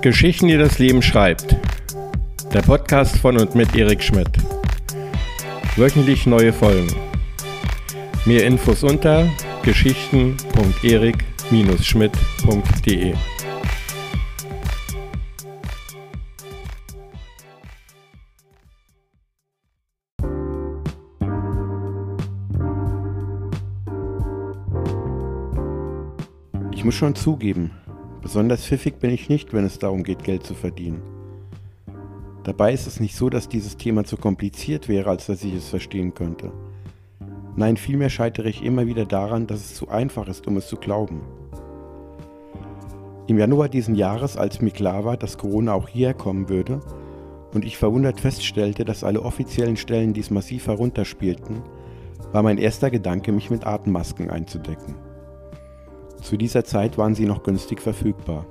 Geschichten, die das Leben schreibt. Der Podcast von und mit Erik Schmidt. Wöchentlich neue Folgen. Mehr Infos unter geschichten.erik-schmidt.de. Ich muss schon zugeben, besonders pfiffig bin ich nicht, wenn es darum geht, Geld zu verdienen. Dabei ist es nicht so, dass dieses Thema zu kompliziert wäre, als dass ich es verstehen könnte. Nein, vielmehr scheitere ich immer wieder daran, dass es zu einfach ist, um es zu glauben. Im Januar diesen Jahres, als mir klar war, dass Corona auch hierher kommen würde und ich verwundert feststellte, dass alle offiziellen Stellen dies massiv herunterspielten, war mein erster Gedanke, mich mit Atemmasken einzudecken. Zu dieser Zeit waren sie noch günstig verfügbar.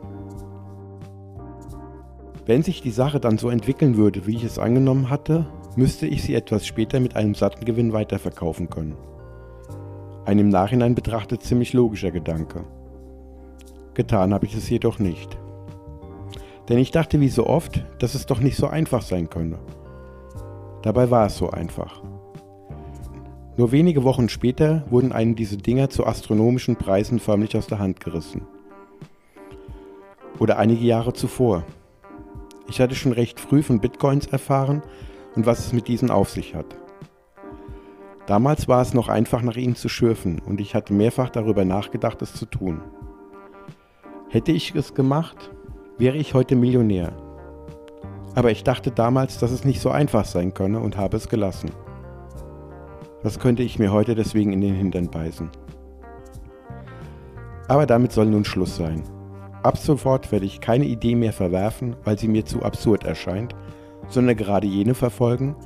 Wenn sich die Sache dann so entwickeln würde, wie ich es angenommen hatte, müsste ich sie etwas später mit einem satten Gewinn weiterverkaufen können. Ein im Nachhinein betrachtet ziemlich logischer Gedanke. Getan habe ich es jedoch nicht. Denn ich dachte wie so oft, dass es doch nicht so einfach sein könne. Dabei war es so einfach. Nur wenige Wochen später wurden einem diese Dinger zu astronomischen Preisen förmlich aus der Hand gerissen. Oder einige Jahre zuvor. Ich hatte schon recht früh von Bitcoins erfahren und was es mit diesen auf sich hat. Damals war es noch einfach nach ihnen zu schürfen und ich hatte mehrfach darüber nachgedacht, es zu tun. Hätte ich es gemacht, wäre ich heute Millionär. Aber ich dachte damals, dass es nicht so einfach sein könne und habe es gelassen. Was könnte ich mir heute deswegen in den Hintern beißen? Aber damit soll nun Schluss sein. Ab sofort werde ich keine Idee mehr verwerfen, weil sie mir zu absurd erscheint, sondern gerade jene verfolgen,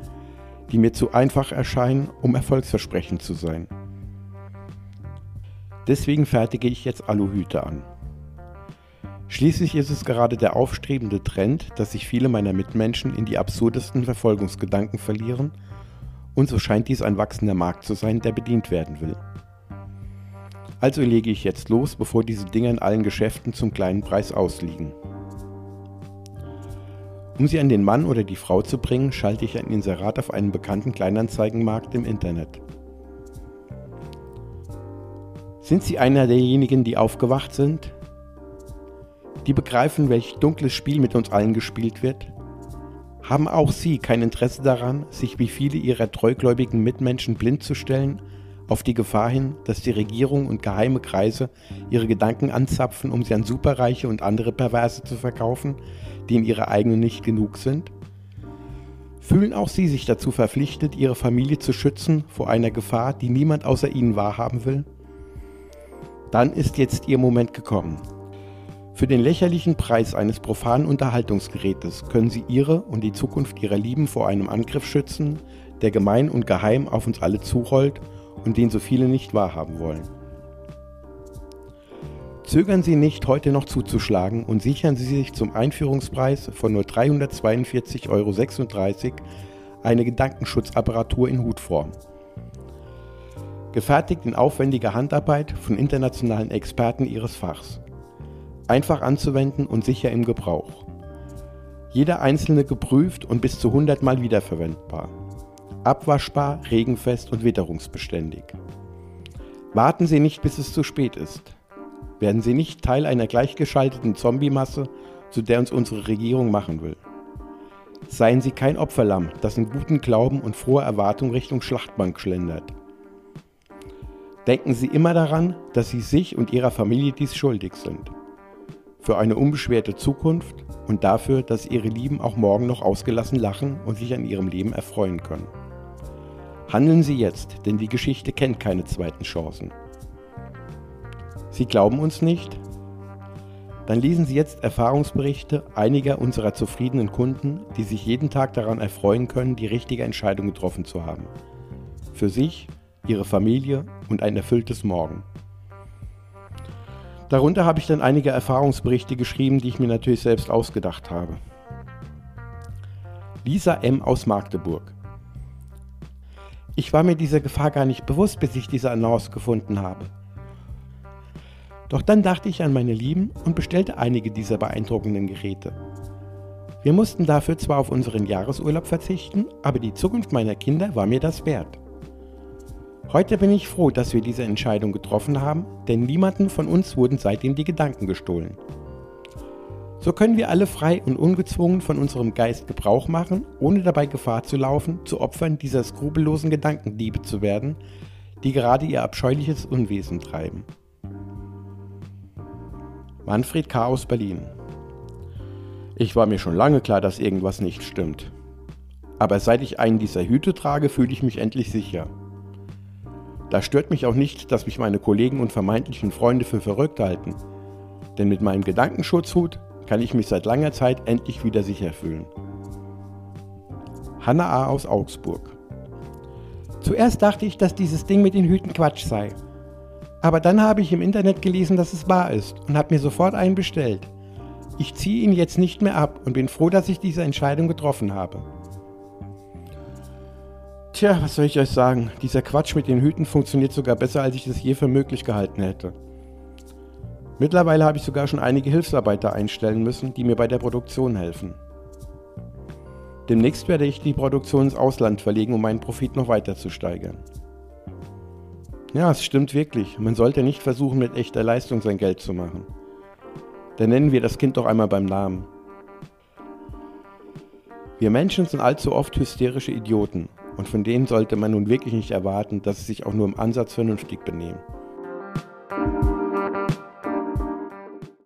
die mir zu einfach erscheinen, um erfolgsversprechend zu sein. Deswegen fertige ich jetzt Aluhüte an. Schließlich ist es gerade der aufstrebende Trend, dass sich viele meiner Mitmenschen in die absurdesten Verfolgungsgedanken verlieren und so scheint dies ein wachsender Markt zu sein, der bedient werden will. Also lege ich jetzt los, bevor diese Dinger in allen Geschäften zum kleinen Preis ausliegen. Um sie an den Mann oder die Frau zu bringen, schalte ich ein Inserat auf einen bekannten Kleinanzeigenmarkt im Internet. Sind Sie einer derjenigen, die aufgewacht sind? Die begreifen, welch dunkles Spiel mit uns allen gespielt wird? Haben auch Sie kein Interesse daran, sich wie viele Ihrer treugläubigen Mitmenschen blind zu stellen, auf die Gefahr hin, dass die Regierung und geheime Kreise ihre Gedanken anzapfen, um sie an Superreiche und andere Perverse zu verkaufen, die in ihrer eigenen nicht genug sind? Fühlen auch Sie sich dazu verpflichtet, Ihre Familie zu schützen vor einer Gefahr, die niemand außer Ihnen wahrhaben will? Dann ist jetzt Ihr Moment gekommen. Für den lächerlichen Preis eines profanen Unterhaltungsgerätes können Sie Ihre und die Zukunft Ihrer Lieben vor einem Angriff schützen, der gemein und geheim auf uns alle zurollt und den so viele nicht wahrhaben wollen. Zögern Sie nicht, heute noch zuzuschlagen und sichern Sie sich zum Einführungspreis von nur 342,36 Euro eine Gedankenschutzapparatur in Hutform. Gefertigt in aufwendiger Handarbeit von internationalen Experten ihres Fachs einfach anzuwenden und sicher im Gebrauch. Jeder einzelne geprüft und bis zu 100 Mal wiederverwendbar. Abwaschbar, regenfest und witterungsbeständig. Warten Sie nicht, bis es zu spät ist. Werden Sie nicht Teil einer gleichgeschalteten Zombie-Masse, zu der uns unsere Regierung machen will. Seien Sie kein Opferlamm, das in guten Glauben und froher Erwartung Richtung Schlachtbank schlendert. Denken Sie immer daran, dass Sie sich und Ihrer Familie dies schuldig sind für eine unbeschwerte Zukunft und dafür, dass ihre Lieben auch morgen noch ausgelassen lachen und sich an ihrem Leben erfreuen können. Handeln Sie jetzt, denn die Geschichte kennt keine zweiten Chancen. Sie glauben uns nicht? Dann lesen Sie jetzt Erfahrungsberichte einiger unserer zufriedenen Kunden, die sich jeden Tag daran erfreuen können, die richtige Entscheidung getroffen zu haben. Für sich, ihre Familie und ein erfülltes Morgen. Darunter habe ich dann einige Erfahrungsberichte geschrieben, die ich mir natürlich selbst ausgedacht habe. Lisa M. aus Magdeburg. Ich war mir dieser Gefahr gar nicht bewusst, bis ich diese Annonce gefunden habe. Doch dann dachte ich an meine Lieben und bestellte einige dieser beeindruckenden Geräte. Wir mussten dafür zwar auf unseren Jahresurlaub verzichten, aber die Zukunft meiner Kinder war mir das wert. Heute bin ich froh, dass wir diese Entscheidung getroffen haben, denn niemanden von uns wurden seitdem die Gedanken gestohlen. So können wir alle frei und ungezwungen von unserem Geist Gebrauch machen, ohne dabei Gefahr zu laufen, zu Opfern dieser skrupellosen Gedankendiebe zu werden, die gerade ihr abscheuliches Unwesen treiben. Manfred K. aus Berlin ich war mir schon lange klar, dass irgendwas nicht stimmt. Aber seit ich einen dieser Hüte trage, fühle ich mich endlich sicher. Da stört mich auch nicht, dass mich meine Kollegen und vermeintlichen Freunde für verrückt halten. Denn mit meinem Gedankenschutzhut kann ich mich seit langer Zeit endlich wieder sicher fühlen. Hanna A. aus Augsburg. Zuerst dachte ich, dass dieses Ding mit den Hüten Quatsch sei. Aber dann habe ich im Internet gelesen, dass es wahr ist und habe mir sofort einen bestellt. Ich ziehe ihn jetzt nicht mehr ab und bin froh, dass ich diese Entscheidung getroffen habe. Tja, was soll ich euch sagen? Dieser Quatsch mit den Hüten funktioniert sogar besser, als ich es je für möglich gehalten hätte. Mittlerweile habe ich sogar schon einige Hilfsarbeiter einstellen müssen, die mir bei der Produktion helfen. Demnächst werde ich die Produktion ins Ausland verlegen, um meinen Profit noch weiter zu steigern. Ja, es stimmt wirklich. Man sollte nicht versuchen, mit echter Leistung sein Geld zu machen. Dann nennen wir das Kind doch einmal beim Namen. Wir Menschen sind allzu oft hysterische Idioten und von denen sollte man nun wirklich nicht erwarten, dass sie sich auch nur im Ansatz vernünftig benehmen.